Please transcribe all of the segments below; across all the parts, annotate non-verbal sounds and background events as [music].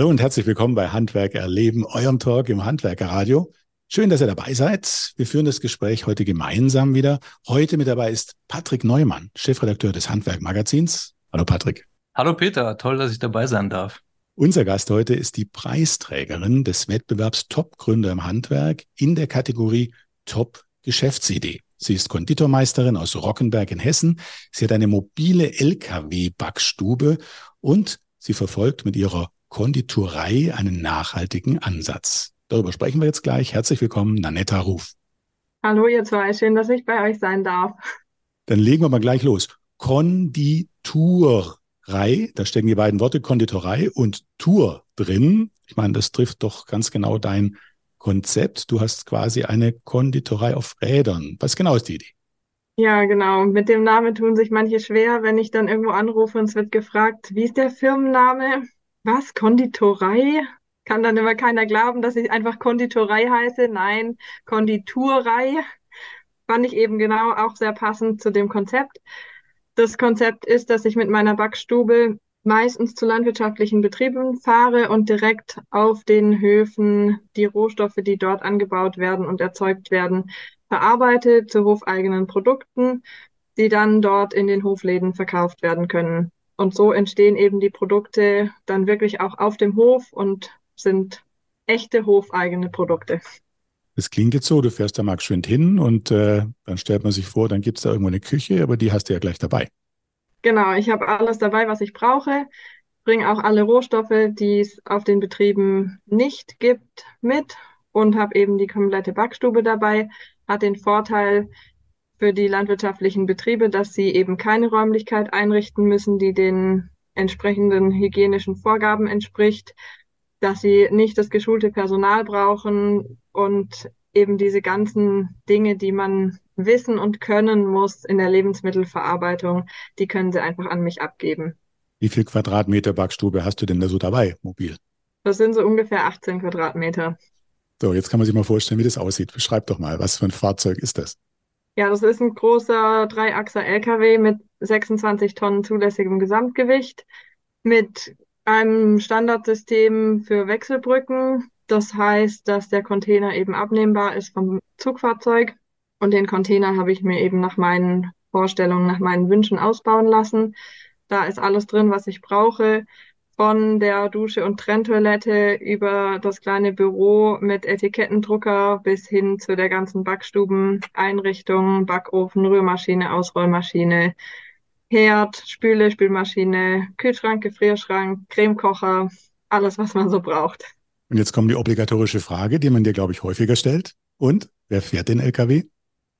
Hallo und herzlich willkommen bei Handwerk erleben, eurem Talk im Handwerkerradio. Schön, dass ihr dabei seid. Wir führen das Gespräch heute gemeinsam wieder. Heute mit dabei ist Patrick Neumann, Chefredakteur des Handwerk-Magazins. Hallo Patrick. Hallo Peter, toll, dass ich dabei sein darf. Unser Gast heute ist die Preisträgerin des Wettbewerbs Top Gründer im Handwerk in der Kategorie Top Geschäftsidee. Sie ist Konditormeisterin aus Rockenberg in Hessen. Sie hat eine mobile LKW-Backstube und sie verfolgt mit ihrer Konditorei einen nachhaltigen Ansatz. Darüber sprechen wir jetzt gleich. Herzlich willkommen, Nanetta Ruf. Hallo ihr zwei, schön, dass ich bei euch sein darf. Dann legen wir mal gleich los. Konditurei, da stecken die beiden Worte Konditorei und Tour drin. Ich meine, das trifft doch ganz genau dein Konzept. Du hast quasi eine Konditorei auf Rädern. Was genau ist die Idee? Ja, genau. Mit dem Namen tun sich manche schwer, wenn ich dann irgendwo anrufe und es wird gefragt, wie ist der Firmenname? Was? Konditorei? Kann dann immer keiner glauben, dass ich einfach Konditorei heiße. Nein, Konditurei. Fand ich eben genau auch sehr passend zu dem Konzept. Das Konzept ist, dass ich mit meiner Backstube meistens zu landwirtschaftlichen Betrieben fahre und direkt auf den Höfen die Rohstoffe, die dort angebaut werden und erzeugt werden, verarbeite zu hofeigenen Produkten, die dann dort in den Hofläden verkauft werden können. Und so entstehen eben die Produkte dann wirklich auch auf dem Hof und sind echte hofeigene Produkte. Das klingt jetzt so, du fährst da mal geschwind hin und äh, dann stellt man sich vor, dann gibt es da irgendwo eine Küche, aber die hast du ja gleich dabei. Genau, ich habe alles dabei, was ich brauche, bringe auch alle Rohstoffe, die es auf den Betrieben nicht gibt, mit und habe eben die komplette Backstube dabei. Hat den Vorteil für die landwirtschaftlichen Betriebe, dass sie eben keine Räumlichkeit einrichten müssen, die den entsprechenden hygienischen Vorgaben entspricht, dass sie nicht das geschulte Personal brauchen und eben diese ganzen Dinge, die man wissen und können muss in der Lebensmittelverarbeitung, die können sie einfach an mich abgeben. Wie viel Quadratmeter Backstube hast du denn da so dabei, mobil? Das sind so ungefähr 18 Quadratmeter. So, jetzt kann man sich mal vorstellen, wie das aussieht. Beschreib doch mal, was für ein Fahrzeug ist das? Ja, das ist ein großer Dreiachser LKW mit 26 Tonnen zulässigem Gesamtgewicht, mit einem Standardsystem für Wechselbrücken. Das heißt, dass der Container eben abnehmbar ist vom Zugfahrzeug und den Container habe ich mir eben nach meinen Vorstellungen, nach meinen Wünschen ausbauen lassen. Da ist alles drin, was ich brauche. Von der Dusche und Trenntoilette über das kleine Büro mit Etikettendrucker bis hin zu der ganzen Backstubeneinrichtung, Backofen, Rührmaschine, Ausrollmaschine, Herd, Spüle, Spülmaschine, Kühlschrank, Gefrierschrank, Cremekocher, alles, was man so braucht. Und jetzt kommt die obligatorische Frage, die man dir, glaube ich, häufiger stellt. Und wer fährt den LKW?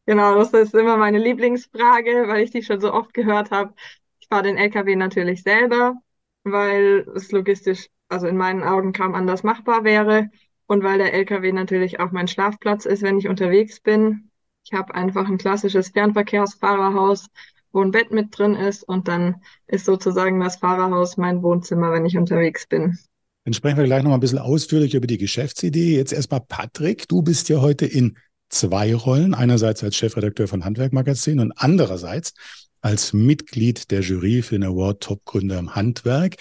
Genau, das ist immer meine Lieblingsfrage, weil ich die schon so oft gehört habe. Ich fahre den LKW natürlich selber, weil es logistisch, also in meinen Augen kaum anders machbar wäre und weil der LKW natürlich auch mein Schlafplatz ist, wenn ich unterwegs bin. Ich habe einfach ein klassisches Fernverkehrsfahrerhaus, wo ein Bett mit drin ist und dann ist sozusagen das Fahrerhaus mein Wohnzimmer, wenn ich unterwegs bin. Dann sprechen wir gleich noch mal ein bisschen ausführlich über die Geschäftsidee. Jetzt erstmal Patrick, du bist ja heute in zwei Rollen. Einerseits als Chefredakteur von Handwerk Magazin und andererseits als Mitglied der Jury für den Award Top Gründer im Handwerk.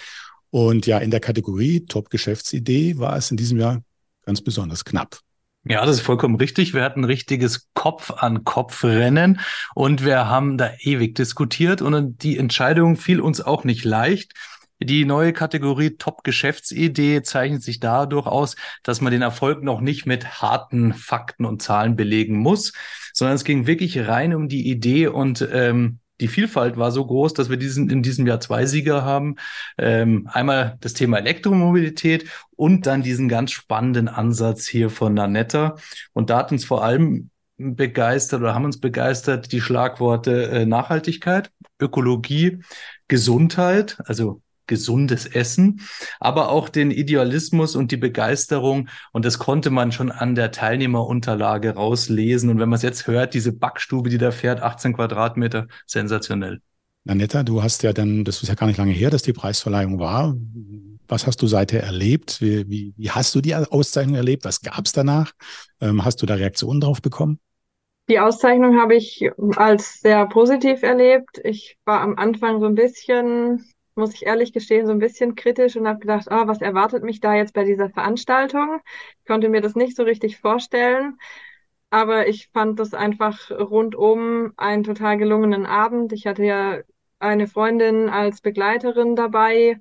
Und ja, in der Kategorie Top Geschäftsidee war es in diesem Jahr ganz besonders knapp. Ja, das ist vollkommen richtig. Wir hatten ein richtiges Kopf-an-Kopf-Rennen und wir haben da ewig diskutiert und die Entscheidung fiel uns auch nicht leicht. Die neue Kategorie Top-Geschäftsidee zeichnet sich dadurch aus, dass man den Erfolg noch nicht mit harten Fakten und Zahlen belegen muss, sondern es ging wirklich rein um die Idee und ähm, die Vielfalt war so groß, dass wir diesen, in diesem Jahr zwei Sieger haben. Ähm, einmal das Thema Elektromobilität und dann diesen ganz spannenden Ansatz hier von Nanetta. Und da hat uns vor allem begeistert oder haben uns begeistert die Schlagworte äh, Nachhaltigkeit, Ökologie, Gesundheit, also gesundes Essen, aber auch den Idealismus und die Begeisterung. Und das konnte man schon an der Teilnehmerunterlage rauslesen. Und wenn man es jetzt hört, diese Backstube, die da fährt, 18 Quadratmeter, sensationell. Nanetta, du hast ja dann, das ist ja gar nicht lange her, dass die Preisverleihung war. Was hast du seither erlebt? Wie, wie, wie hast du die Auszeichnung erlebt? Was gab es danach? Ähm, hast du da Reaktionen drauf bekommen? Die Auszeichnung habe ich als sehr positiv erlebt. Ich war am Anfang so ein bisschen muss ich ehrlich gestehen, so ein bisschen kritisch und habe gedacht, oh, was erwartet mich da jetzt bei dieser Veranstaltung? Ich konnte mir das nicht so richtig vorstellen. Aber ich fand das einfach rundum einen total gelungenen Abend. Ich hatte ja eine Freundin als Begleiterin dabei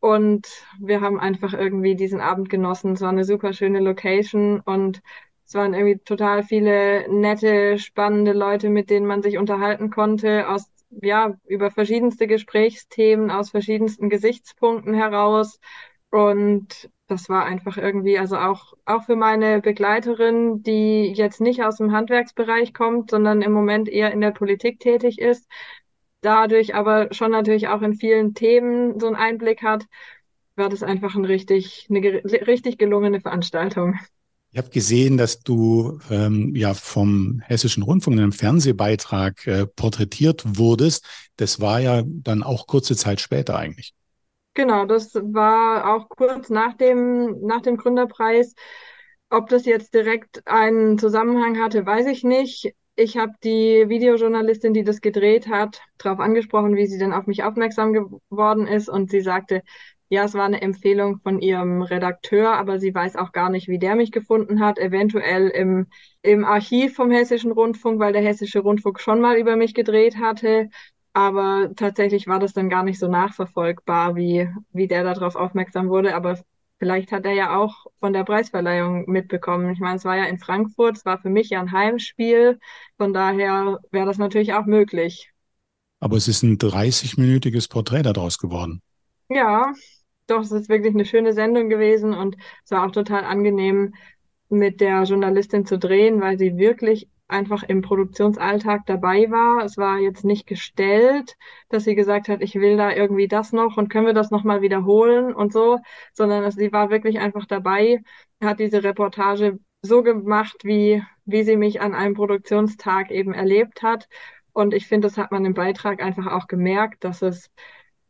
und wir haben einfach irgendwie diesen Abend genossen. Es war eine super schöne Location und es waren irgendwie total viele nette, spannende Leute, mit denen man sich unterhalten konnte, aus, ja, über verschiedenste Gesprächsthemen, aus verschiedensten Gesichtspunkten heraus. Und das war einfach irgendwie, also auch, auch für meine Begleiterin, die jetzt nicht aus dem Handwerksbereich kommt, sondern im Moment eher in der Politik tätig ist, dadurch aber schon natürlich auch in vielen Themen so einen Einblick hat, war das einfach ein richtig, eine richtig gelungene Veranstaltung. Ich habe gesehen, dass du ähm, ja vom Hessischen Rundfunk in einem Fernsehbeitrag äh, porträtiert wurdest. Das war ja dann auch kurze Zeit später eigentlich. Genau, das war auch kurz nach dem, nach dem Gründerpreis. Ob das jetzt direkt einen Zusammenhang hatte, weiß ich nicht. Ich habe die Videojournalistin, die das gedreht hat, darauf angesprochen, wie sie denn auf mich aufmerksam geworden ist. Und sie sagte, ja, es war eine Empfehlung von ihrem Redakteur, aber sie weiß auch gar nicht, wie der mich gefunden hat. Eventuell im, im Archiv vom Hessischen Rundfunk, weil der Hessische Rundfunk schon mal über mich gedreht hatte. Aber tatsächlich war das dann gar nicht so nachverfolgbar, wie, wie der darauf aufmerksam wurde. Aber vielleicht hat er ja auch von der Preisverleihung mitbekommen. Ich meine, es war ja in Frankfurt, es war für mich ja ein Heimspiel. Von daher wäre das natürlich auch möglich. Aber es ist ein 30-minütiges Porträt daraus geworden. Ja, doch, es ist wirklich eine schöne Sendung gewesen und es war auch total angenehm, mit der Journalistin zu drehen, weil sie wirklich einfach im Produktionsalltag dabei war. Es war jetzt nicht gestellt, dass sie gesagt hat, ich will da irgendwie das noch und können wir das nochmal wiederholen und so, sondern sie war wirklich einfach dabei, hat diese Reportage so gemacht, wie, wie sie mich an einem Produktionstag eben erlebt hat. Und ich finde, das hat man im Beitrag einfach auch gemerkt, dass es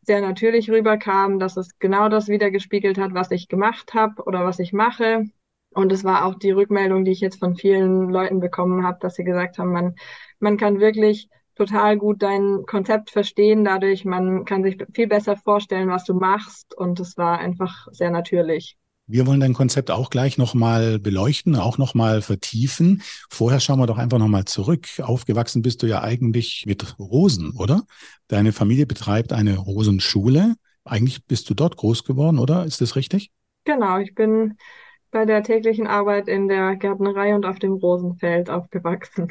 sehr natürlich rüberkam, dass es genau das wiedergespiegelt hat, was ich gemacht habe oder was ich mache. Und es war auch die Rückmeldung, die ich jetzt von vielen Leuten bekommen habe, dass sie gesagt haben, man, man kann wirklich total gut dein Konzept verstehen dadurch, man kann sich viel besser vorstellen, was du machst und es war einfach sehr natürlich. Wir wollen dein Konzept auch gleich nochmal beleuchten, auch nochmal vertiefen. Vorher schauen wir doch einfach nochmal zurück. Aufgewachsen bist du ja eigentlich mit Rosen, oder? Deine Familie betreibt eine Rosenschule. Eigentlich bist du dort groß geworden, oder? Ist das richtig? Genau, ich bin bei der täglichen Arbeit in der Gärtnerei und auf dem Rosenfeld aufgewachsen.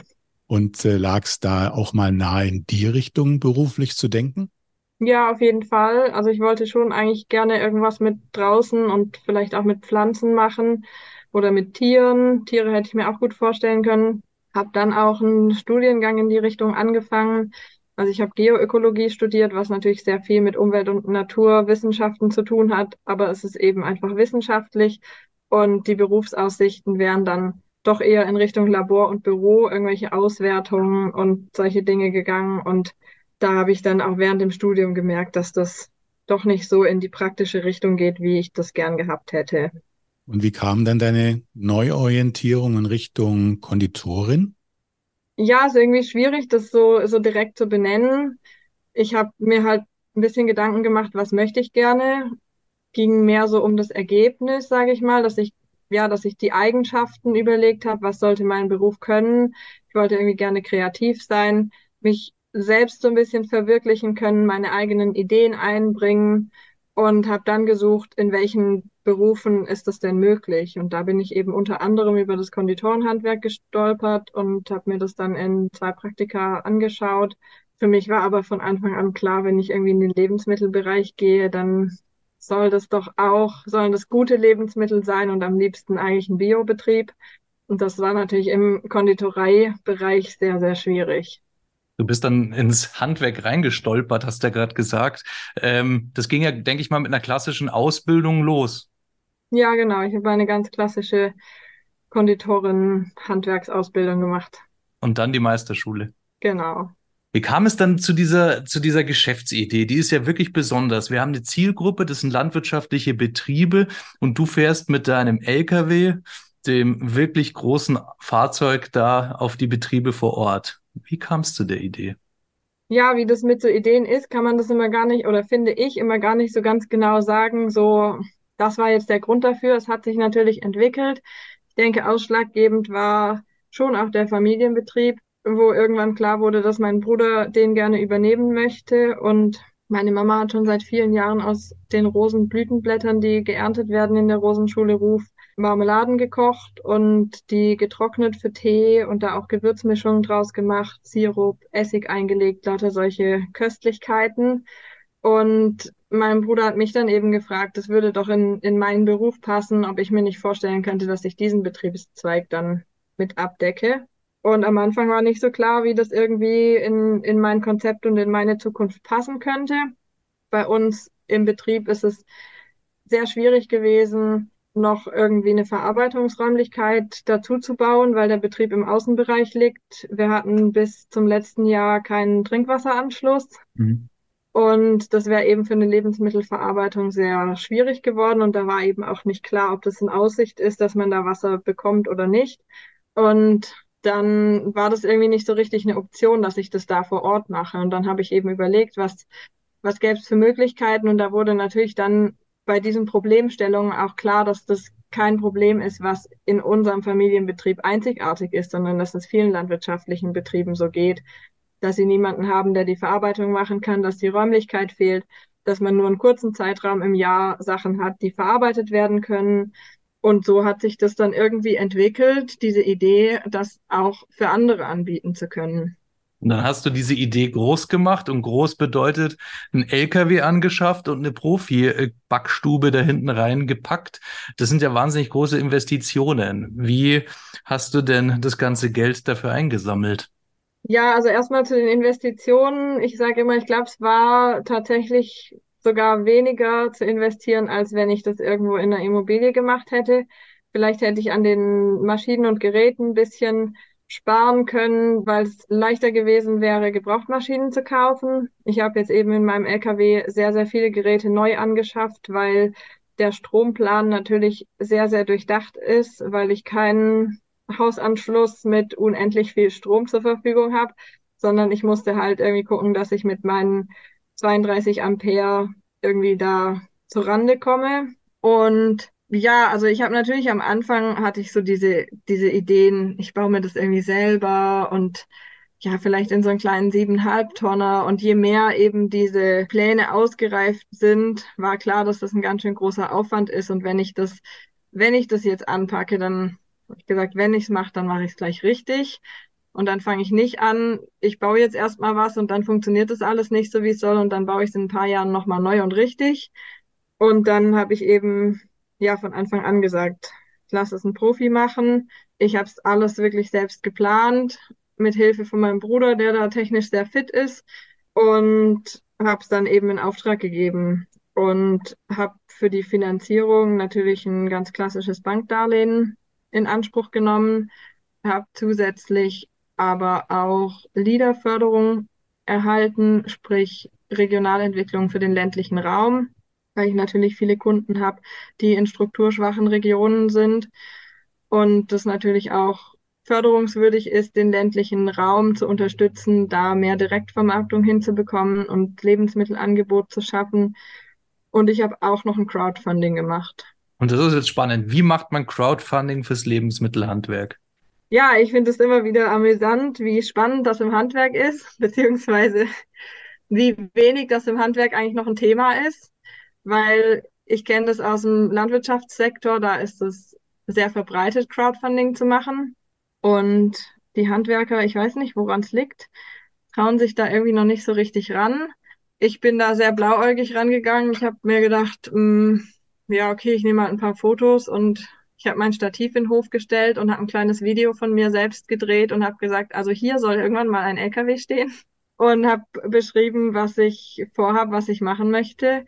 Und äh, lag es da auch mal nahe in die Richtung beruflich zu denken? Ja, auf jeden Fall. Also ich wollte schon eigentlich gerne irgendwas mit draußen und vielleicht auch mit Pflanzen machen oder mit Tieren. Tiere hätte ich mir auch gut vorstellen können. Hab dann auch einen Studiengang in die Richtung angefangen. Also ich habe Geoökologie studiert, was natürlich sehr viel mit Umwelt- und Naturwissenschaften zu tun hat, aber es ist eben einfach wissenschaftlich und die Berufsaussichten wären dann doch eher in Richtung Labor und Büro, irgendwelche Auswertungen und solche Dinge gegangen und da habe ich dann auch während dem Studium gemerkt, dass das doch nicht so in die praktische Richtung geht, wie ich das gern gehabt hätte. Und wie kam dann deine Neuorientierung in Richtung Konditorin? Ja, ist irgendwie schwierig, das so, so direkt zu benennen. Ich habe mir halt ein bisschen Gedanken gemacht, was möchte ich gerne. Ging mehr so um das Ergebnis, sage ich mal, dass ich ja, dass ich die Eigenschaften überlegt habe, was sollte mein Beruf können. Ich wollte irgendwie gerne kreativ sein, mich selbst so ein bisschen verwirklichen können, meine eigenen Ideen einbringen und habe dann gesucht, in welchen Berufen ist das denn möglich. Und da bin ich eben unter anderem über das Konditorenhandwerk gestolpert und habe mir das dann in zwei Praktika angeschaut. Für mich war aber von Anfang an klar, wenn ich irgendwie in den Lebensmittelbereich gehe, dann soll das doch auch, sollen das gute Lebensmittel sein und am liebsten eigentlich ein Biobetrieb. Und das war natürlich im Konditoreibereich sehr, sehr schwierig. Du bist dann ins Handwerk reingestolpert, hast du ja gerade gesagt. Ähm, das ging ja, denke ich mal, mit einer klassischen Ausbildung los. Ja, genau. Ich habe eine ganz klassische Konditorin-Handwerksausbildung gemacht. Und dann die Meisterschule. Genau. Wie kam es dann zu dieser, zu dieser Geschäftsidee? Die ist ja wirklich besonders. Wir haben eine Zielgruppe, das sind landwirtschaftliche Betriebe und du fährst mit deinem LKW, dem wirklich großen Fahrzeug da auf die Betriebe vor Ort. Wie kam es zu der Idee? Ja, wie das mit so Ideen ist, kann man das immer gar nicht, oder finde ich immer gar nicht so ganz genau sagen, so, das war jetzt der Grund dafür. Es hat sich natürlich entwickelt. Ich denke, ausschlaggebend war schon auch der Familienbetrieb, wo irgendwann klar wurde, dass mein Bruder den gerne übernehmen möchte. Und meine Mama hat schon seit vielen Jahren aus den Rosenblütenblättern, die geerntet werden in der Rosenschule Ruf, Marmeladen gekocht und die getrocknet für Tee und da auch Gewürzmischungen draus gemacht, Sirup, Essig eingelegt, lauter solche Köstlichkeiten. Und mein Bruder hat mich dann eben gefragt, das würde doch in, in meinen Beruf passen, ob ich mir nicht vorstellen könnte, dass ich diesen Betriebszweig dann mit abdecke. Und am Anfang war nicht so klar, wie das irgendwie in, in mein Konzept und in meine Zukunft passen könnte. Bei uns im Betrieb ist es sehr schwierig gewesen, noch irgendwie eine Verarbeitungsräumlichkeit dazu zu bauen, weil der Betrieb im Außenbereich liegt. Wir hatten bis zum letzten Jahr keinen Trinkwasseranschluss. Mhm. Und das wäre eben für eine Lebensmittelverarbeitung sehr schwierig geworden. Und da war eben auch nicht klar, ob das in Aussicht ist, dass man da Wasser bekommt oder nicht. Und dann war das irgendwie nicht so richtig eine Option, dass ich das da vor Ort mache. Und dann habe ich eben überlegt, was, was gäbe es für Möglichkeiten. Und da wurde natürlich dann bei diesen Problemstellungen auch klar, dass das kein Problem ist, was in unserem Familienbetrieb einzigartig ist, sondern dass es vielen landwirtschaftlichen Betrieben so geht, dass sie niemanden haben, der die Verarbeitung machen kann, dass die Räumlichkeit fehlt, dass man nur einen kurzen Zeitraum im Jahr Sachen hat, die verarbeitet werden können. Und so hat sich das dann irgendwie entwickelt, diese Idee, das auch für andere anbieten zu können. Und dann hast du diese Idee groß gemacht und groß bedeutet ein LKW angeschafft und eine Profi-Backstube da hinten reingepackt. Das sind ja wahnsinnig große Investitionen. Wie hast du denn das ganze Geld dafür eingesammelt? Ja, also erstmal zu den Investitionen. Ich sage immer, ich glaube, es war tatsächlich sogar weniger zu investieren, als wenn ich das irgendwo in einer Immobilie gemacht hätte. Vielleicht hätte ich an den Maschinen und Geräten ein bisschen sparen können, weil es leichter gewesen wäre, Gebrauchtmaschinen zu kaufen. Ich habe jetzt eben in meinem LKW sehr, sehr viele Geräte neu angeschafft, weil der Stromplan natürlich sehr, sehr durchdacht ist, weil ich keinen Hausanschluss mit unendlich viel Strom zur Verfügung habe, sondern ich musste halt irgendwie gucken, dass ich mit meinen 32 Ampere irgendwie da zur Rande komme. Und ja, also ich habe natürlich am Anfang hatte ich so diese, diese Ideen, ich baue mir das irgendwie selber und ja, vielleicht in so einen kleinen siebeneinhalb Tonner. Und je mehr eben diese Pläne ausgereift sind, war klar, dass das ein ganz schön großer Aufwand ist. Und wenn ich das, wenn ich das jetzt anpacke, dann habe ich gesagt, wenn ich es mache, dann mache ich es gleich richtig. Und dann fange ich nicht an, ich baue jetzt erstmal was und dann funktioniert das alles nicht so, wie es soll. Und dann baue ich es in ein paar Jahren nochmal neu und richtig. Und dann habe ich eben ja von Anfang an gesagt, lass es ein Profi machen. Ich habe es alles wirklich selbst geplant, mit Hilfe von meinem Bruder, der da technisch sehr fit ist. Und habe es dann eben in Auftrag gegeben und habe für die Finanzierung natürlich ein ganz klassisches Bankdarlehen in Anspruch genommen, habe zusätzlich aber auch LEADER-Förderung erhalten, sprich Regionalentwicklung für den ländlichen Raum, weil ich natürlich viele Kunden habe, die in strukturschwachen Regionen sind und das natürlich auch förderungswürdig ist, den ländlichen Raum zu unterstützen, da mehr Direktvermarktung hinzubekommen und Lebensmittelangebot zu schaffen. Und ich habe auch noch ein Crowdfunding gemacht. Und das ist jetzt spannend. Wie macht man Crowdfunding fürs Lebensmittelhandwerk? Ja, ich finde es immer wieder amüsant, wie spannend das im Handwerk ist, [laughs] beziehungsweise wie wenig das im Handwerk eigentlich noch ein Thema ist, weil ich kenne das aus dem Landwirtschaftssektor, da ist es sehr verbreitet, Crowdfunding zu machen. Und die Handwerker, ich weiß nicht, woran es liegt, trauen sich da irgendwie noch nicht so richtig ran. Ich bin da sehr blauäugig rangegangen. Ich habe mir gedacht, mh, mm, ja, okay, ich nehme halt ein paar Fotos und ich habe mein Stativ in den Hof gestellt und habe ein kleines Video von mir selbst gedreht und habe gesagt, also hier soll irgendwann mal ein LKW stehen und habe beschrieben, was ich vorhabe, was ich machen möchte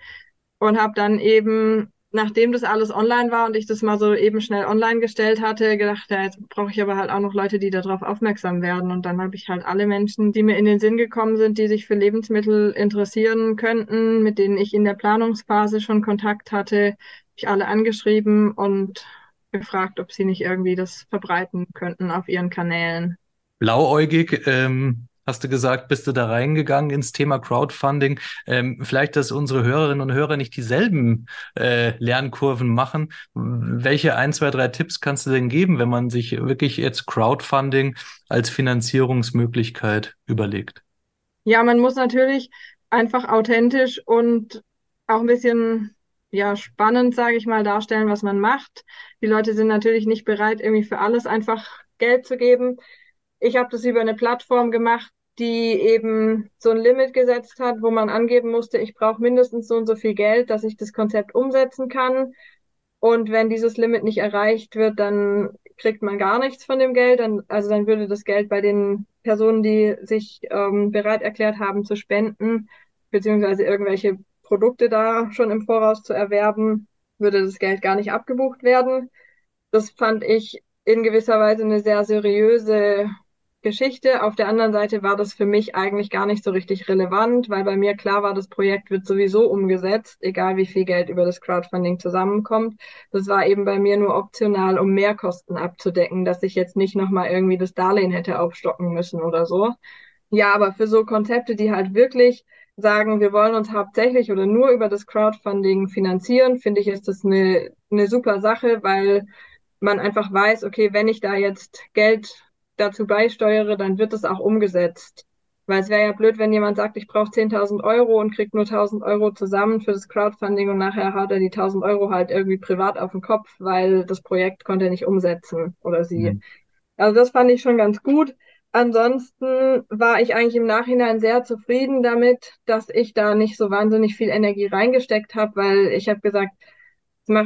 und habe dann eben, nachdem das alles online war und ich das mal so eben schnell online gestellt hatte, gedacht, ja, jetzt brauche ich aber halt auch noch Leute, die darauf aufmerksam werden und dann habe ich halt alle Menschen, die mir in den Sinn gekommen sind, die sich für Lebensmittel interessieren könnten, mit denen ich in der Planungsphase schon Kontakt hatte, ich alle angeschrieben und gefragt, ob sie nicht irgendwie das verbreiten könnten auf ihren Kanälen. Blauäugig, ähm, hast du gesagt, bist du da reingegangen ins Thema Crowdfunding. Ähm, vielleicht, dass unsere Hörerinnen und Hörer nicht dieselben äh, Lernkurven machen. Welche ein, zwei, drei Tipps kannst du denn geben, wenn man sich wirklich jetzt Crowdfunding als Finanzierungsmöglichkeit überlegt? Ja, man muss natürlich einfach authentisch und auch ein bisschen ja, spannend, sage ich mal, darstellen, was man macht. Die Leute sind natürlich nicht bereit, irgendwie für alles einfach Geld zu geben. Ich habe das über eine Plattform gemacht, die eben so ein Limit gesetzt hat, wo man angeben musste, ich brauche mindestens so und so viel Geld, dass ich das Konzept umsetzen kann. Und wenn dieses Limit nicht erreicht wird, dann kriegt man gar nichts von dem Geld. Dann, also dann würde das Geld bei den Personen, die sich ähm, bereit erklärt haben zu spenden, beziehungsweise irgendwelche Produkte da schon im Voraus zu erwerben, würde das Geld gar nicht abgebucht werden. Das fand ich in gewisser Weise eine sehr seriöse Geschichte. Auf der anderen Seite war das für mich eigentlich gar nicht so richtig relevant, weil bei mir klar war, das Projekt wird sowieso umgesetzt, egal wie viel Geld über das Crowdfunding zusammenkommt. Das war eben bei mir nur optional, um Mehrkosten abzudecken, dass ich jetzt nicht nochmal irgendwie das Darlehen hätte aufstocken müssen oder so. Ja, aber für so Konzepte, die halt wirklich sagen, wir wollen uns hauptsächlich oder nur über das Crowdfunding finanzieren, finde ich, ist das eine, eine super Sache, weil man einfach weiß, okay, wenn ich da jetzt Geld dazu beisteuere, dann wird es auch umgesetzt. Weil es wäre ja blöd, wenn jemand sagt, ich brauche 10.000 Euro und kriegt nur 1.000 Euro zusammen für das Crowdfunding und nachher hat er die 1.000 Euro halt irgendwie privat auf den Kopf, weil das Projekt konnte er nicht umsetzen oder sie. Mhm. Also das fand ich schon ganz gut. Ansonsten war ich eigentlich im Nachhinein sehr zufrieden damit, dass ich da nicht so wahnsinnig viel Energie reingesteckt habe, weil ich habe gesagt,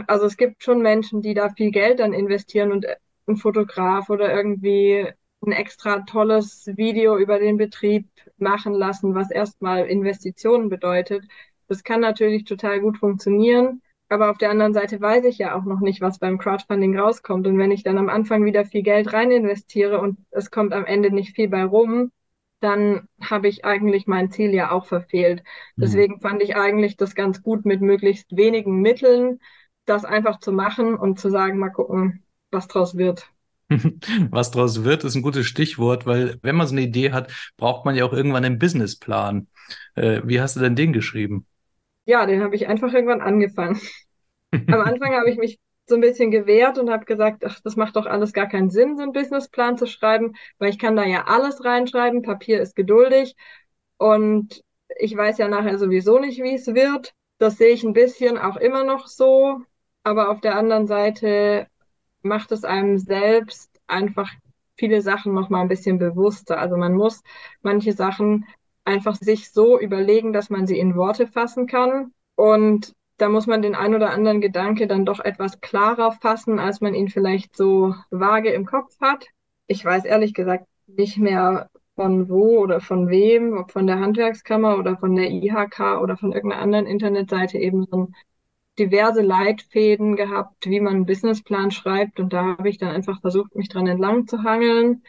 also es gibt schon Menschen, die da viel Geld dann investieren und ein Fotograf oder irgendwie ein extra tolles Video über den Betrieb machen lassen, was erstmal Investitionen bedeutet. Das kann natürlich total gut funktionieren. Aber auf der anderen Seite weiß ich ja auch noch nicht, was beim Crowdfunding rauskommt. Und wenn ich dann am Anfang wieder viel Geld rein investiere und es kommt am Ende nicht viel bei rum, dann habe ich eigentlich mein Ziel ja auch verfehlt. Mhm. Deswegen fand ich eigentlich das ganz gut, mit möglichst wenigen Mitteln das einfach zu machen und zu sagen, mal gucken, was draus wird. [laughs] Was draus wird, ist ein gutes Stichwort, weil wenn man so eine Idee hat, braucht man ja auch irgendwann einen Businessplan. Äh, wie hast du denn den geschrieben? Ja, den habe ich einfach irgendwann angefangen. [laughs] Am Anfang habe ich mich so ein bisschen gewehrt und habe gesagt, ach, das macht doch alles gar keinen Sinn, so einen Businessplan zu schreiben, weil ich kann da ja alles reinschreiben, Papier ist geduldig und ich weiß ja nachher sowieso nicht, wie es wird. Das sehe ich ein bisschen auch immer noch so, aber auf der anderen Seite macht es einem selbst einfach viele Sachen noch mal ein bisschen bewusster. Also man muss manche Sachen einfach sich so überlegen, dass man sie in Worte fassen kann. Und da muss man den ein oder anderen Gedanke dann doch etwas klarer fassen, als man ihn vielleicht so vage im Kopf hat. Ich weiß ehrlich gesagt nicht mehr von wo oder von wem, ob von der Handwerkskammer oder von der IHK oder von irgendeiner anderen Internetseite eben so ein diverse Leitfäden gehabt, wie man einen Businessplan schreibt. Und da habe ich dann einfach versucht, mich dran entlang zu hangeln.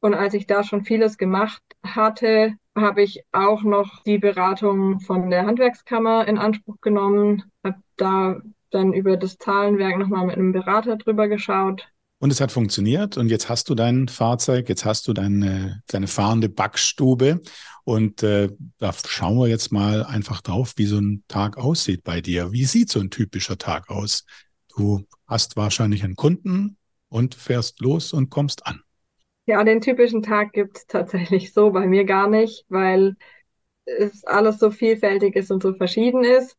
Und als ich da schon vieles gemacht hatte, habe ich auch noch die Beratung von der Handwerkskammer in Anspruch genommen, habe da dann über das Zahlenwerk nochmal mit einem Berater drüber geschaut. Und es hat funktioniert und jetzt hast du dein Fahrzeug, jetzt hast du deine, deine fahrende Backstube und äh, da schauen wir jetzt mal einfach drauf, wie so ein Tag aussieht bei dir. Wie sieht so ein typischer Tag aus? Du hast wahrscheinlich einen Kunden und fährst los und kommst an. Ja, den typischen Tag gibt es tatsächlich so bei mir gar nicht, weil es alles so vielfältig ist und so verschieden ist.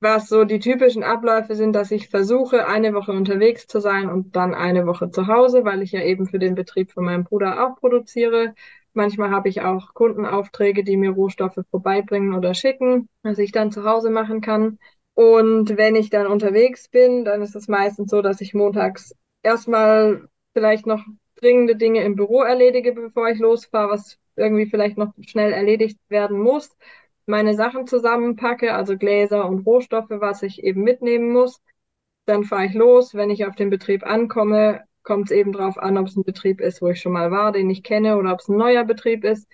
Was so die typischen Abläufe sind, dass ich versuche, eine Woche unterwegs zu sein und dann eine Woche zu Hause, weil ich ja eben für den Betrieb von meinem Bruder auch produziere. Manchmal habe ich auch Kundenaufträge, die mir Rohstoffe vorbeibringen oder schicken, was ich dann zu Hause machen kann. Und wenn ich dann unterwegs bin, dann ist es meistens so, dass ich montags erstmal vielleicht noch dringende Dinge im Büro erledige, bevor ich losfahre, was irgendwie vielleicht noch schnell erledigt werden muss, meine Sachen zusammenpacke, also Gläser und Rohstoffe, was ich eben mitnehmen muss. Dann fahre ich los. Wenn ich auf den Betrieb ankomme, kommt es eben darauf an, ob es ein Betrieb ist, wo ich schon mal war, den ich kenne, oder ob es ein neuer Betrieb ist.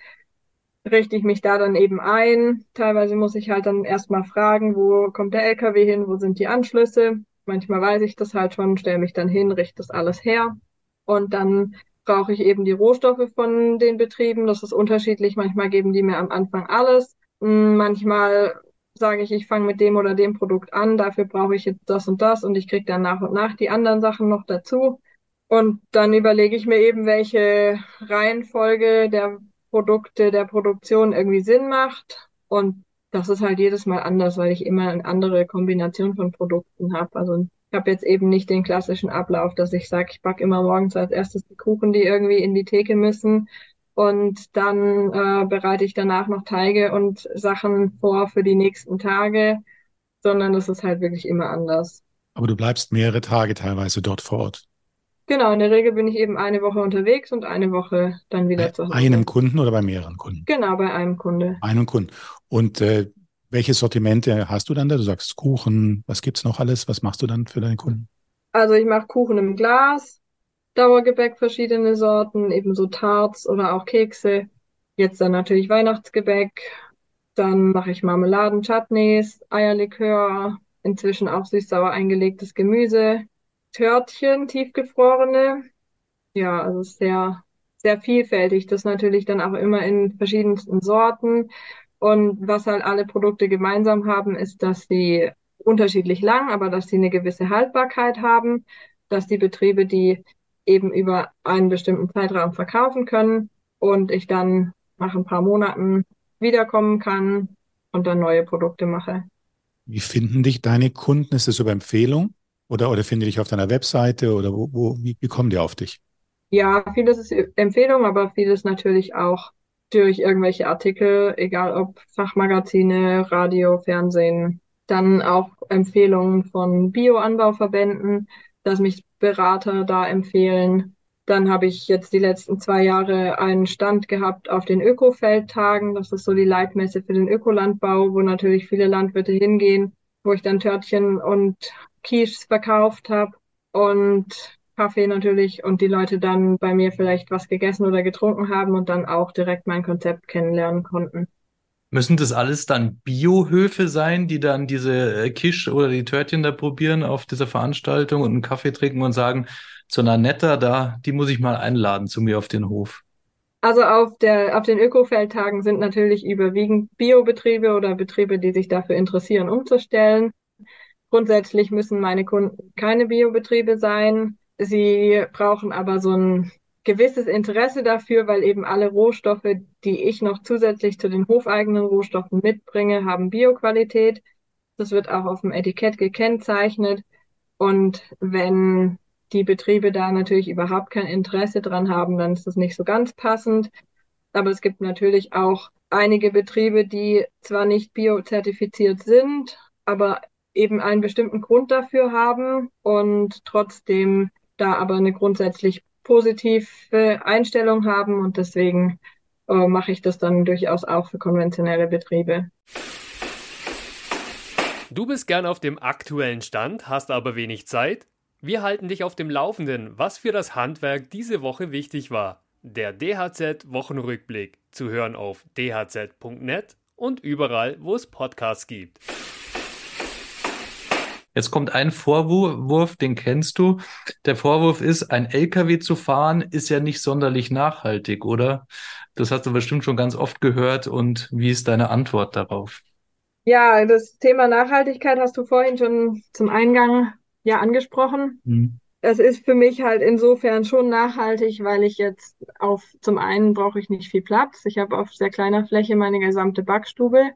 Richte ich mich da dann eben ein. Teilweise muss ich halt dann erstmal fragen, wo kommt der LKW hin, wo sind die Anschlüsse. Manchmal weiß ich das halt schon, stelle mich dann hin, richte das alles her. Und dann brauche ich eben die Rohstoffe von den Betrieben. Das ist unterschiedlich. Manchmal geben die mir am Anfang alles. Hm, manchmal sage ich, ich fange mit dem oder dem Produkt an, dafür brauche ich jetzt das und das und ich kriege dann nach und nach die anderen Sachen noch dazu. Und dann überlege ich mir eben, welche Reihenfolge der Produkte, der Produktion irgendwie Sinn macht. Und das ist halt jedes Mal anders, weil ich immer eine andere Kombination von Produkten habe. Also ich habe jetzt eben nicht den klassischen Ablauf, dass ich sage, ich backe immer morgens als erstes die Kuchen, die irgendwie in die Theke müssen und dann äh, bereite ich danach noch Teige und Sachen vor für die nächsten Tage, sondern es ist halt wirklich immer anders. Aber du bleibst mehrere Tage teilweise dort vor Ort. Genau, in der Regel bin ich eben eine Woche unterwegs und eine Woche dann wieder bei zu Hause. einem Kunden oder bei mehreren Kunden? Genau, bei einem Kunde. Einem Kunden. Und äh, welche Sortimente hast du dann da? Du sagst Kuchen, was gibt's noch alles? Was machst du dann für deine Kunden? Also ich mache Kuchen im Glas, Dauergebäck verschiedene Sorten, ebenso Tarts oder auch Kekse. Jetzt dann natürlich Weihnachtsgebäck. Dann mache ich Marmeladen, Chutneys, Eierlikör, inzwischen auch süß-sauer eingelegtes Gemüse, Törtchen, tiefgefrorene. Ja, also sehr, sehr vielfältig. Das natürlich dann auch immer in verschiedensten Sorten. Und was halt alle Produkte gemeinsam haben, ist, dass sie unterschiedlich lang, aber dass sie eine gewisse Haltbarkeit haben, dass die Betriebe die eben über einen bestimmten Zeitraum verkaufen können und ich dann nach ein paar Monaten wiederkommen kann und dann neue Produkte mache. Wie finden dich deine Kunden? Ist das über Empfehlung oder, oder finden die dich auf deiner Webseite oder wo, wo wie, wie kommen die auf dich? Ja, vieles ist Empfehlung, aber vieles natürlich auch durch irgendwelche Artikel, egal ob Fachmagazine, Radio, Fernsehen, dann auch Empfehlungen von Bioanbauverbänden, dass mich Berater da empfehlen. Dann habe ich jetzt die letzten zwei Jahre einen Stand gehabt auf den Ökofeldtagen. Das ist so die Leitmesse für den Ökolandbau, wo natürlich viele Landwirte hingehen, wo ich dann Törtchen und Quiches verkauft habe und Kaffee natürlich und die Leute dann bei mir vielleicht was gegessen oder getrunken haben und dann auch direkt mein Konzept kennenlernen konnten. Müssen das alles dann Biohöfe sein, die dann diese äh, Kisch oder die Törtchen da probieren auf dieser Veranstaltung und einen Kaffee trinken und sagen, zu einer Netter da, die muss ich mal einladen zu mir auf den Hof? Also auf der, auf den Ökofeldtagen sind natürlich überwiegend Biobetriebe oder Betriebe, die sich dafür interessieren, umzustellen. Grundsätzlich müssen meine Kunden keine Biobetriebe sein. Sie brauchen aber so ein gewisses Interesse dafür, weil eben alle Rohstoffe, die ich noch zusätzlich zu den hofeigenen Rohstoffen mitbringe, haben Bioqualität. Das wird auch auf dem Etikett gekennzeichnet. Und wenn die Betriebe da natürlich überhaupt kein Interesse dran haben, dann ist das nicht so ganz passend. Aber es gibt natürlich auch einige Betriebe, die zwar nicht biozertifiziert sind, aber eben einen bestimmten Grund dafür haben und trotzdem da aber eine grundsätzlich positive Einstellung haben und deswegen äh, mache ich das dann durchaus auch für konventionelle Betriebe. Du bist gern auf dem aktuellen Stand, hast aber wenig Zeit? Wir halten dich auf dem Laufenden, was für das Handwerk diese Woche wichtig war. Der DHZ Wochenrückblick zu hören auf dhz.net und überall, wo es Podcasts gibt. Jetzt kommt ein Vorwurf, den kennst du. Der Vorwurf ist, ein LKW zu fahren ist ja nicht sonderlich nachhaltig, oder? Das hast du bestimmt schon ganz oft gehört. Und wie ist deine Antwort darauf? Ja, das Thema Nachhaltigkeit hast du vorhin schon zum Eingang ja angesprochen. Hm. Es ist für mich halt insofern schon nachhaltig, weil ich jetzt auf, zum einen brauche ich nicht viel Platz. Ich habe auf sehr kleiner Fläche meine gesamte Backstube.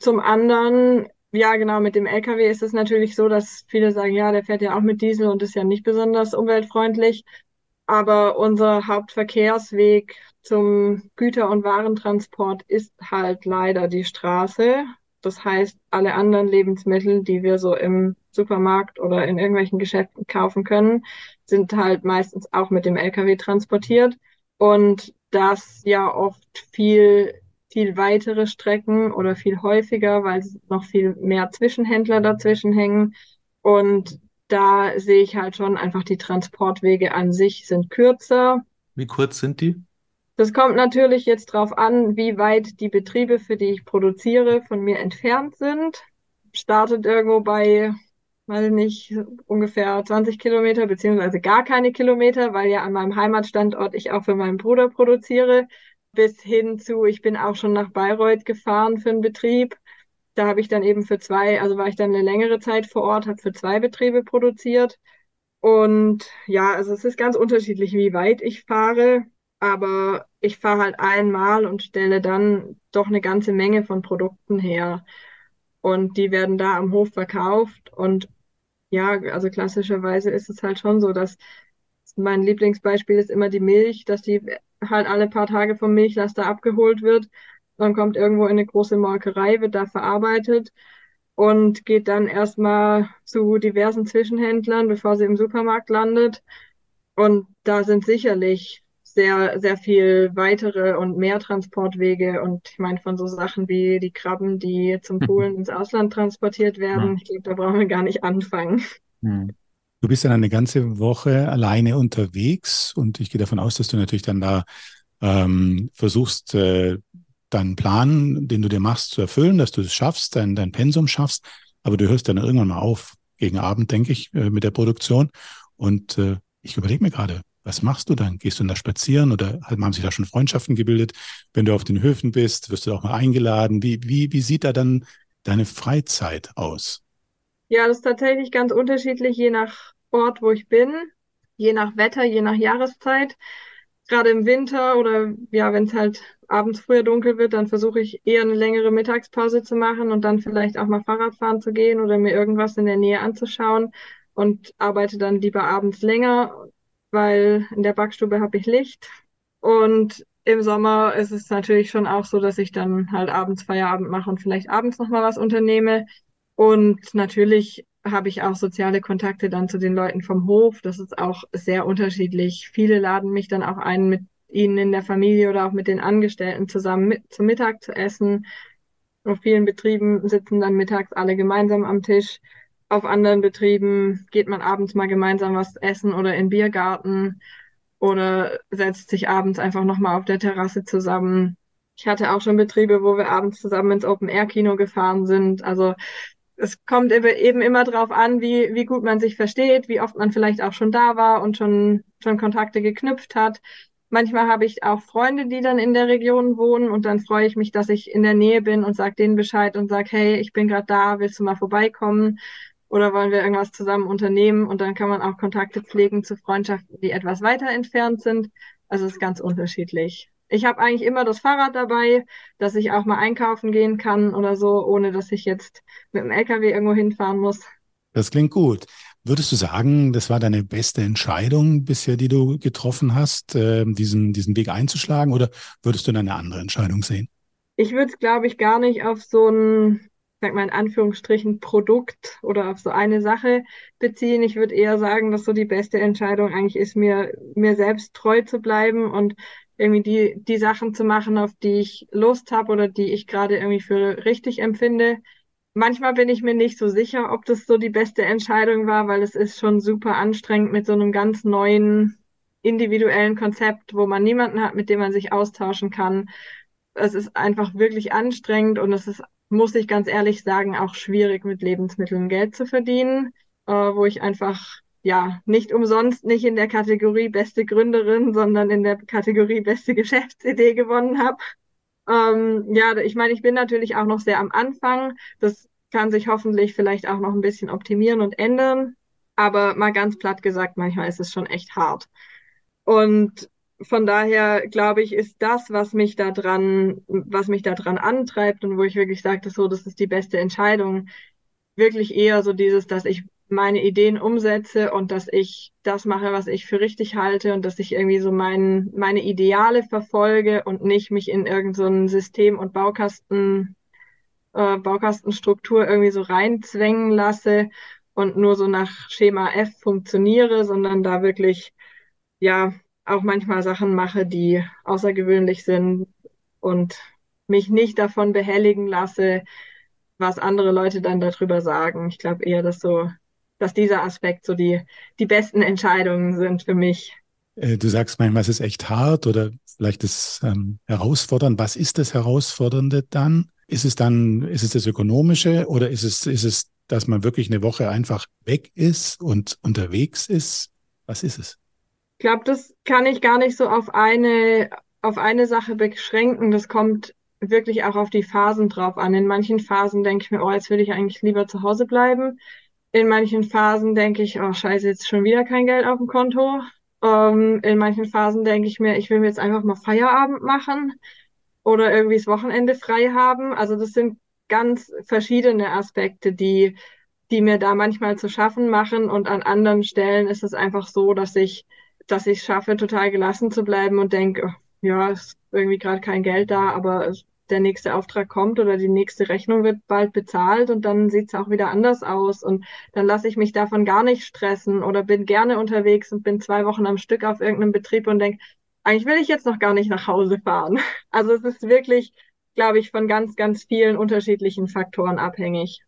Zum anderen ja, genau, mit dem LKW ist es natürlich so, dass viele sagen, ja, der fährt ja auch mit Diesel und ist ja nicht besonders umweltfreundlich. Aber unser Hauptverkehrsweg zum Güter- und Warentransport ist halt leider die Straße. Das heißt, alle anderen Lebensmittel, die wir so im Supermarkt oder in irgendwelchen Geschäften kaufen können, sind halt meistens auch mit dem LKW transportiert. Und das ja oft viel viel weitere Strecken oder viel häufiger, weil noch viel mehr Zwischenhändler dazwischen hängen. Und da sehe ich halt schon einfach die Transportwege an sich sind kürzer. Wie kurz sind die? Das kommt natürlich jetzt drauf an, wie weit die Betriebe, für die ich produziere, von mir entfernt sind. Startet irgendwo bei weiß nicht, ungefähr 20 Kilometer beziehungsweise gar keine Kilometer, weil ja an meinem Heimatstandort ich auch für meinen Bruder produziere, bis hin zu, ich bin auch schon nach Bayreuth gefahren für einen Betrieb. Da habe ich dann eben für zwei, also war ich dann eine längere Zeit vor Ort, habe für zwei Betriebe produziert. Und ja, also es ist ganz unterschiedlich, wie weit ich fahre, aber ich fahre halt einmal und stelle dann doch eine ganze Menge von Produkten her. Und die werden da am Hof verkauft. Und ja, also klassischerweise ist es halt schon so, dass mein Lieblingsbeispiel ist immer die Milch, dass die halt alle paar Tage vom Milchlaster abgeholt wird. Dann kommt irgendwo in eine große Molkerei, wird da verarbeitet und geht dann erstmal zu diversen Zwischenhändlern, bevor sie im Supermarkt landet. Und da sind sicherlich sehr, sehr viel weitere und mehr Transportwege. Und ich meine, von so Sachen wie die Krabben, die zum Poolen ins Ausland transportiert werden, ich glaube, da brauchen wir gar nicht anfangen. Du bist dann eine ganze Woche alleine unterwegs und ich gehe davon aus, dass du natürlich dann da ähm, versuchst, äh, deinen Plan, den du dir machst, zu erfüllen, dass du es schaffst, dein, dein Pensum schaffst. Aber du hörst dann irgendwann mal auf, gegen Abend, denke ich, äh, mit der Produktion. Und äh, ich überlege mir gerade, was machst du dann? Gehst du da spazieren oder haben sich da schon Freundschaften gebildet? Wenn du auf den Höfen bist, wirst du auch mal eingeladen. Wie, wie, wie sieht da dann deine Freizeit aus? Ja, das ist tatsächlich ganz unterschiedlich, je nach Ort, wo ich bin, je nach Wetter, je nach Jahreszeit. Gerade im Winter oder ja, wenn es halt abends früher dunkel wird, dann versuche ich eher eine längere Mittagspause zu machen und dann vielleicht auch mal Fahrrad fahren zu gehen oder mir irgendwas in der Nähe anzuschauen und arbeite dann lieber abends länger weil in der Backstube habe ich Licht. Und im Sommer ist es natürlich schon auch so, dass ich dann halt abends Feierabend mache und vielleicht abends nochmal was unternehme. Und natürlich habe ich auch soziale Kontakte dann zu den Leuten vom Hof. Das ist auch sehr unterschiedlich. Viele laden mich dann auch ein, mit ihnen in der Familie oder auch mit den Angestellten zusammen mit, zum Mittag zu essen. Auf vielen Betrieben sitzen dann mittags alle gemeinsam am Tisch. Auf anderen Betrieben geht man abends mal gemeinsam was essen oder in Biergarten oder setzt sich abends einfach nochmal auf der Terrasse zusammen. Ich hatte auch schon Betriebe, wo wir abends zusammen ins Open-Air-Kino gefahren sind. Also es kommt eben immer darauf an, wie, wie gut man sich versteht, wie oft man vielleicht auch schon da war und schon, schon Kontakte geknüpft hat. Manchmal habe ich auch Freunde, die dann in der Region wohnen und dann freue ich mich, dass ich in der Nähe bin und sage denen Bescheid und sage, hey, ich bin gerade da, willst du mal vorbeikommen? oder wollen wir irgendwas zusammen unternehmen und dann kann man auch Kontakte pflegen zu Freundschaften, die etwas weiter entfernt sind. Also es ist ganz unterschiedlich. Ich habe eigentlich immer das Fahrrad dabei, dass ich auch mal einkaufen gehen kann oder so, ohne dass ich jetzt mit dem LKW irgendwo hinfahren muss. Das klingt gut. Würdest du sagen, das war deine beste Entscheidung bisher, die du getroffen hast, äh, diesen, diesen Weg einzuschlagen, oder würdest du eine andere Entscheidung sehen? Ich würde es, glaube ich, gar nicht auf so ein sag mal in Anführungsstrichen, Produkt oder auf so eine Sache beziehen. Ich würde eher sagen, dass so die beste Entscheidung eigentlich ist, mir, mir selbst treu zu bleiben und irgendwie die, die Sachen zu machen, auf die ich Lust habe oder die ich gerade irgendwie für richtig empfinde. Manchmal bin ich mir nicht so sicher, ob das so die beste Entscheidung war, weil es ist schon super anstrengend mit so einem ganz neuen individuellen Konzept, wo man niemanden hat, mit dem man sich austauschen kann. Es ist einfach wirklich anstrengend und es ist muss ich ganz ehrlich sagen, auch schwierig mit Lebensmitteln Geld zu verdienen, äh, wo ich einfach ja nicht umsonst nicht in der Kategorie beste Gründerin, sondern in der Kategorie beste [laughs] Geschäftsidee gewonnen habe. Ähm, ja, ich meine, ich bin natürlich auch noch sehr am Anfang. Das kann sich hoffentlich vielleicht auch noch ein bisschen optimieren und ändern. Aber mal ganz platt gesagt, manchmal ist es schon echt hart. Und von daher glaube ich, ist das, was mich da dran, was mich da dran antreibt und wo ich wirklich sage, so, das ist die beste Entscheidung, wirklich eher so dieses, dass ich meine Ideen umsetze und dass ich das mache, was ich für richtig halte und dass ich irgendwie so mein, meine Ideale verfolge und nicht mich in irgendein so System und Baukasten, äh, Baukastenstruktur irgendwie so reinzwängen lasse und nur so nach Schema F funktioniere, sondern da wirklich, ja, auch manchmal Sachen mache, die außergewöhnlich sind und mich nicht davon behelligen lasse, was andere Leute dann darüber sagen. Ich glaube eher, dass so, dass dieser Aspekt so die, die besten Entscheidungen sind für mich. Äh, du sagst manchmal, es ist echt hart oder vielleicht ist ähm, herausfordernd. Was ist das Herausfordernde dann? Ist es dann, ist es das Ökonomische oder ist es, ist es dass man wirklich eine Woche einfach weg ist und unterwegs ist? Was ist es? Ich glaube, das kann ich gar nicht so auf eine, auf eine Sache beschränken. Das kommt wirklich auch auf die Phasen drauf an. In manchen Phasen denke ich mir, oh, jetzt würde ich eigentlich lieber zu Hause bleiben. In manchen Phasen denke ich, oh, scheiße, jetzt schon wieder kein Geld auf dem Konto. Ähm, in manchen Phasen denke ich mir, ich will mir jetzt einfach mal Feierabend machen oder irgendwie das Wochenende frei haben. Also das sind ganz verschiedene Aspekte, die, die mir da manchmal zu schaffen machen. Und an anderen Stellen ist es einfach so, dass ich, dass ich schaffe, total gelassen zu bleiben und denke, oh, ja, ist irgendwie gerade kein Geld da, aber der nächste Auftrag kommt oder die nächste Rechnung wird bald bezahlt und dann sieht es auch wieder anders aus und dann lasse ich mich davon gar nicht stressen oder bin gerne unterwegs und bin zwei Wochen am Stück auf irgendeinem Betrieb und denke, eigentlich will ich jetzt noch gar nicht nach Hause fahren. [laughs] Also es ist wirklich, glaube ich, von ganz, ganz vielen unterschiedlichen Faktoren abhängig.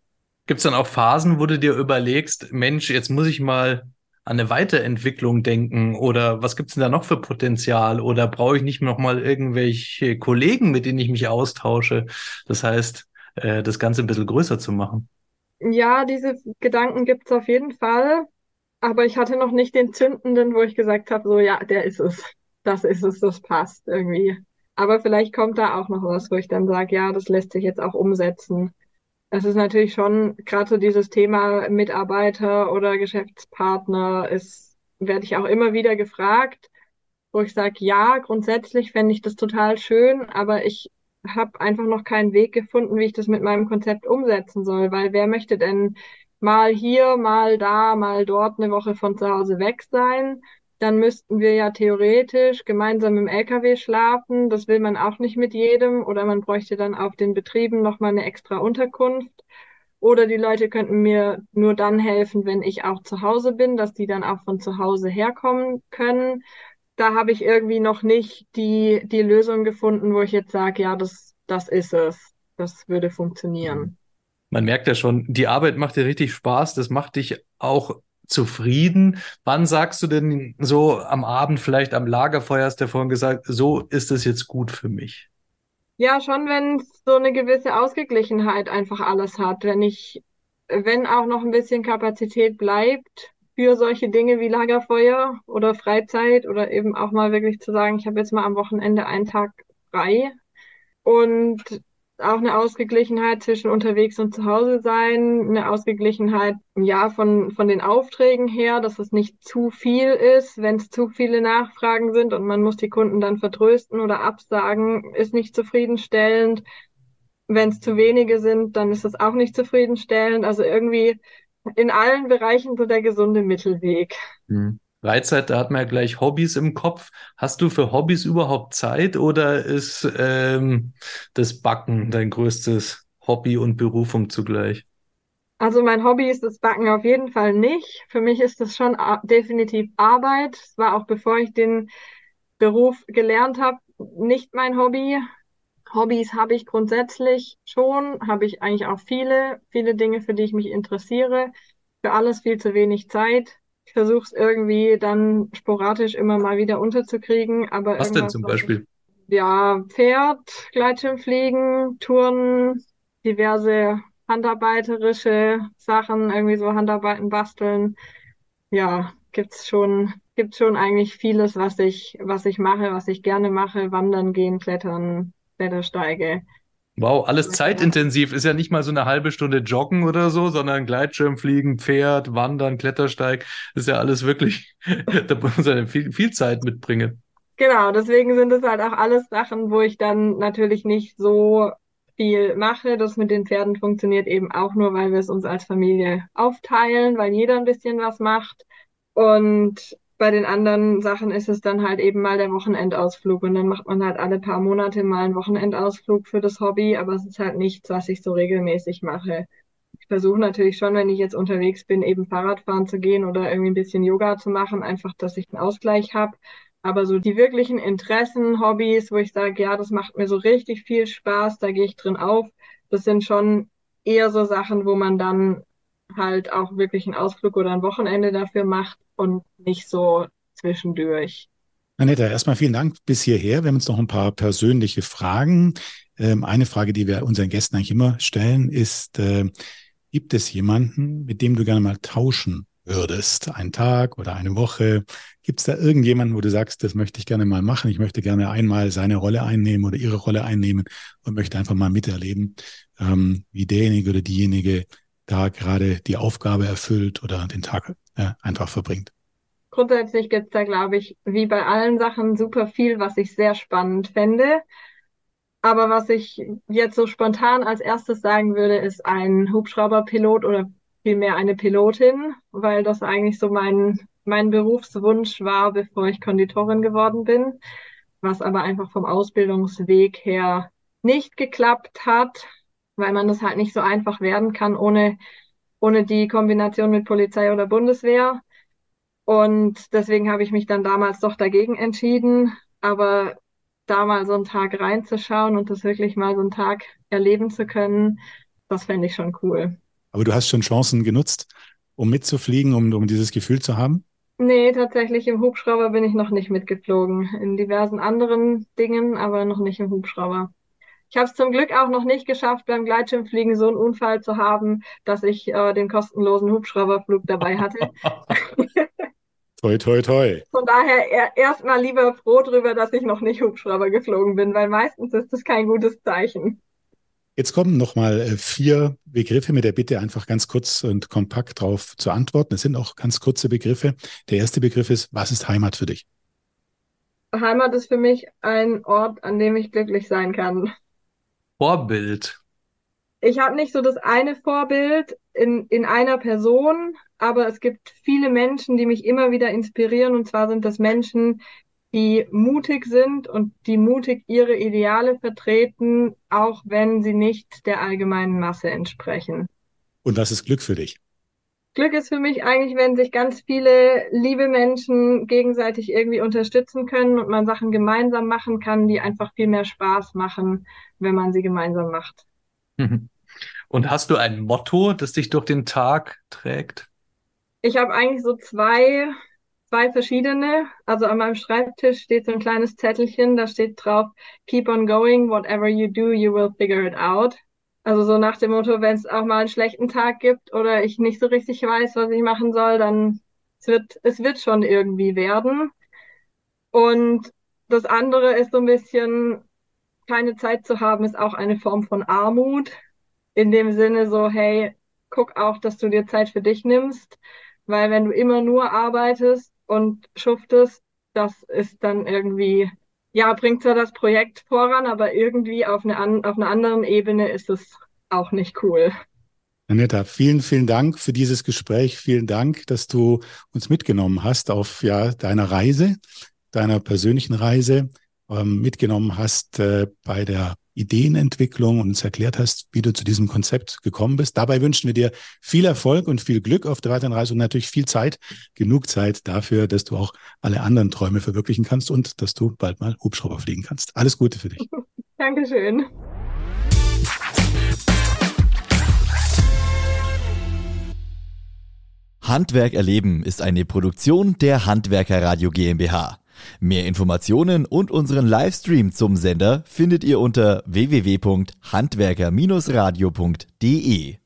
Gibt es dann auch Phasen, wo du dir überlegst, Mensch, jetzt muss ich mal an eine Weiterentwicklung denken oder was gibt's denn da noch für Potenzial oder brauche ich nicht noch irgendwelche Kollegen, mit denen ich mich austausche? Das heißt, äh, das Ganze ein bisschen größer zu machen. Ja, diese Gedanken gibt's auf jeden Fall, aber ich hatte noch nicht den zündenden, wo ich gesagt habe, so ja, der ist es, das ist es, das passt irgendwie. Aber vielleicht kommt da auch noch was, wo ich dann sage, ja, das lässt sich jetzt auch umsetzen. Es ist natürlich schon, gerade so dieses Thema Mitarbeiter oder Geschäftspartner, ist, werde ich auch immer wieder gefragt, wo ich sage, ja, grundsätzlich fände ich das total schön, aber ich habe einfach noch keinen Weg gefunden, wie ich das mit meinem Konzept umsetzen soll, weil wer möchte denn mal hier, mal da, mal dort eine Woche von zu Hause weg sein? Dann müssten wir ja theoretisch gemeinsam im LKW schlafen. Das will man auch nicht mit jedem. Oder man bräuchte dann auf den Betrieben nochmal eine extra Unterkunft. Oder die Leute könnten mir nur dann helfen, wenn ich auch zu Hause bin, dass die dann auch von zu Hause herkommen können. Da habe ich irgendwie noch nicht die, die Lösung gefunden, wo ich jetzt sage, ja, das, das ist es. Das würde funktionieren. Man merkt ja schon, die Arbeit macht dir richtig Spaß. Das macht dich auch zufrieden? Wann sagst du denn so am Abend, vielleicht am Lagerfeuer, hast du ja vorhin gesagt, so ist es jetzt gut für mich? Ja, schon, wenn so eine gewisse Ausgeglichenheit einfach alles hat. Wenn ich, wenn auch noch ein bisschen Kapazität bleibt für solche Dinge wie Lagerfeuer oder Freizeit oder eben auch mal wirklich zu sagen, ich habe jetzt mal am Wochenende einen Tag frei und auch eine Ausgeglichenheit zwischen unterwegs und zu Hause sein, eine Ausgeglichenheit, ja, von, von den Aufträgen her, dass es nicht zu viel ist. Wenn es zu viele Nachfragen sind und man muss die Kunden dann vertrösten oder absagen, ist nicht zufriedenstellend. Wenn es zu wenige sind, dann ist es auch nicht zufriedenstellend. Also irgendwie in allen Bereichen so der gesunde Mittelweg. Mhm. Freizeit, da hat man ja gleich Hobbys im Kopf. Hast du für Hobbys überhaupt Zeit oder ist ähm, das Backen dein größtes Hobby und Berufung zugleich? Also mein Hobby ist das Backen auf jeden Fall nicht. Für mich ist das schon definitiv Arbeit. Es war auch bevor ich den Beruf gelernt habe, nicht mein Hobby. Hobbys habe ich grundsätzlich schon, habe ich eigentlich auch viele, viele Dinge, für die ich mich interessiere. Für alles viel zu wenig Zeit. Ich versuche es irgendwie dann sporadisch immer mal wieder unterzukriegen, aber Was denn zum Beispiel? Ja, Pferd, Gleitschirmfliegen, Touren, diverse handarbeiterische Sachen, irgendwie so Handarbeiten basteln. Ja, gibt's schon, gibt's schon eigentlich vieles, was ich, was ich mache, was ich gerne mache. Wandern gehen, klettern, Klettersteige. Wow, alles zeitintensiv. Ist ja nicht mal so eine halbe Stunde joggen oder so, sondern Gleitschirm fliegen, Pferd, Wandern, Klettersteig. Ist ja alles wirklich, [laughs] da muss man viel, viel Zeit mitbringen. Genau, deswegen sind es halt auch alles Sachen, wo ich dann natürlich nicht so viel mache. Das mit den Pferden funktioniert eben auch nur, weil wir es uns als Familie aufteilen, weil jeder ein bisschen was macht. Und bei den anderen Sachen ist es dann halt eben mal der Wochenendausflug und dann macht man halt alle paar Monate mal einen Wochenendausflug für das Hobby, aber es ist halt nichts, was ich so regelmäßig mache. Ich versuche natürlich schon, wenn ich jetzt unterwegs bin, eben Fahrradfahren zu gehen oder irgendwie ein bisschen Yoga zu machen, einfach, dass ich einen Ausgleich habe. Aber so die wirklichen Interessen, Hobbys, wo ich sage, ja, das macht mir so richtig viel Spaß, da gehe ich drin auf, das sind schon eher so Sachen, wo man dann halt auch wirklich einen Ausflug oder ein Wochenende dafür macht und nicht so zwischendurch. Annette, erstmal vielen Dank bis hierher. Wir haben jetzt noch ein paar persönliche Fragen. Ähm, eine Frage, die wir unseren Gästen eigentlich immer stellen, ist, äh, Gibt es jemanden, mit dem du gerne mal tauschen würdest? Ein Tag oder eine Woche? Gibt es da irgendjemanden, wo du sagst, das möchte ich gerne mal machen? Ich möchte gerne einmal seine Rolle einnehmen oder ihre Rolle einnehmen und möchte einfach mal miterleben, ähm, wie derjenige oder diejenige da gerade die Aufgabe erfüllt oder den Tag äh, einfach verbringt. Grundsätzlich gibt es da, glaube ich, wie bei allen Sachen super viel, was ich sehr spannend fände. Aber was ich jetzt so spontan als erstes sagen würde, ist ein Hubschrauberpilot oder vielmehr eine Pilotin, weil das eigentlich so mein, mein Berufswunsch war, bevor ich Konditorin geworden bin, was aber einfach vom Ausbildungsweg her nicht geklappt hat, weil man das halt nicht so einfach werden kann ohne, ohne die Kombination mit Polizei oder Bundeswehr. Und deswegen habe ich mich dann damals doch dagegen entschieden. Aber da mal so einen Tag reinzuschauen und das wirklich mal so einen Tag erleben zu können, das fände ich schon cool. Aber du hast schon Chancen genutzt, um mitzufliegen, um, um dieses Gefühl zu haben? Nee, tatsächlich im Hubschrauber bin ich noch nicht mitgeflogen. In diversen anderen Dingen, aber noch nicht im Hubschrauber. Ich habe es zum Glück auch noch nicht geschafft, beim Gleitschirmfliegen so einen Unfall zu haben, dass ich äh, den kostenlosen Hubschrauberflug dabei hatte. [laughs] toi, toi, toi. Von daher erstmal lieber froh drüber, dass ich noch nicht Hubschrauber geflogen bin, weil meistens ist das kein gutes Zeichen. Jetzt kommen nochmal äh, vier Begriffe mit der Bitte, einfach ganz kurz und kompakt darauf zu antworten. Es sind auch ganz kurze Begriffe. Der erste Begriff ist, was ist Heimat für dich? Heimat ist für mich ein Ort, an dem ich glücklich sein kann. Vorbild. Ich habe nicht so das eine Vorbild in, in einer Person, aber es gibt viele Menschen, die mich immer wieder inspirieren. Und zwar sind das Menschen, die mutig sind und die mutig ihre Ideale vertreten, auch wenn sie nicht der allgemeinen Masse entsprechen. Und was ist Glück für dich? Glück ist für mich eigentlich, wenn sich ganz viele liebe Menschen gegenseitig irgendwie unterstützen können und man Sachen gemeinsam machen kann, die einfach viel mehr Spaß machen, wenn man sie gemeinsam macht. [laughs] Und hast du ein Motto, das dich durch den Tag trägt? Ich habe eigentlich so zwei zwei verschiedene. Also an meinem Schreibtisch steht so ein kleines Zettelchen, da steht drauf, keep on going, whatever you do, you will figure it out. Also so nach dem Motto, wenn es auch mal einen schlechten Tag gibt oder ich nicht so richtig weiß, was ich machen soll, dann es wird es wird schon irgendwie werden. Und das andere ist so ein bisschen keine Zeit zu haben, ist auch eine Form von Armut. In dem Sinne so, hey, guck auch, dass du dir Zeit für dich nimmst, weil wenn du immer nur arbeitest, und schuftest, das ist dann irgendwie, ja, bringt zwar das Projekt voran, aber irgendwie auf, eine, auf einer anderen Ebene ist es auch nicht cool. Anetta, vielen, vielen Dank für dieses Gespräch. Vielen Dank, dass du uns mitgenommen hast auf ja, deiner Reise, deiner persönlichen Reise, ähm, mitgenommen hast äh, bei der Ideenentwicklung und uns erklärt hast, wie du zu diesem Konzept gekommen bist. Dabei wünschen wir dir viel Erfolg und viel Glück auf der weiteren Reise und natürlich viel Zeit, genug Zeit dafür, dass du auch alle anderen Träume verwirklichen kannst und dass du bald mal Hubschrauber fliegen kannst. Alles Gute für dich. [laughs] Dankeschön. Handwerk erleben ist eine Produktion der Handwerker Radio GmbH. Mehr Informationen und unseren Livestream zum Sender findet ihr unter www.handwerker-radio.de.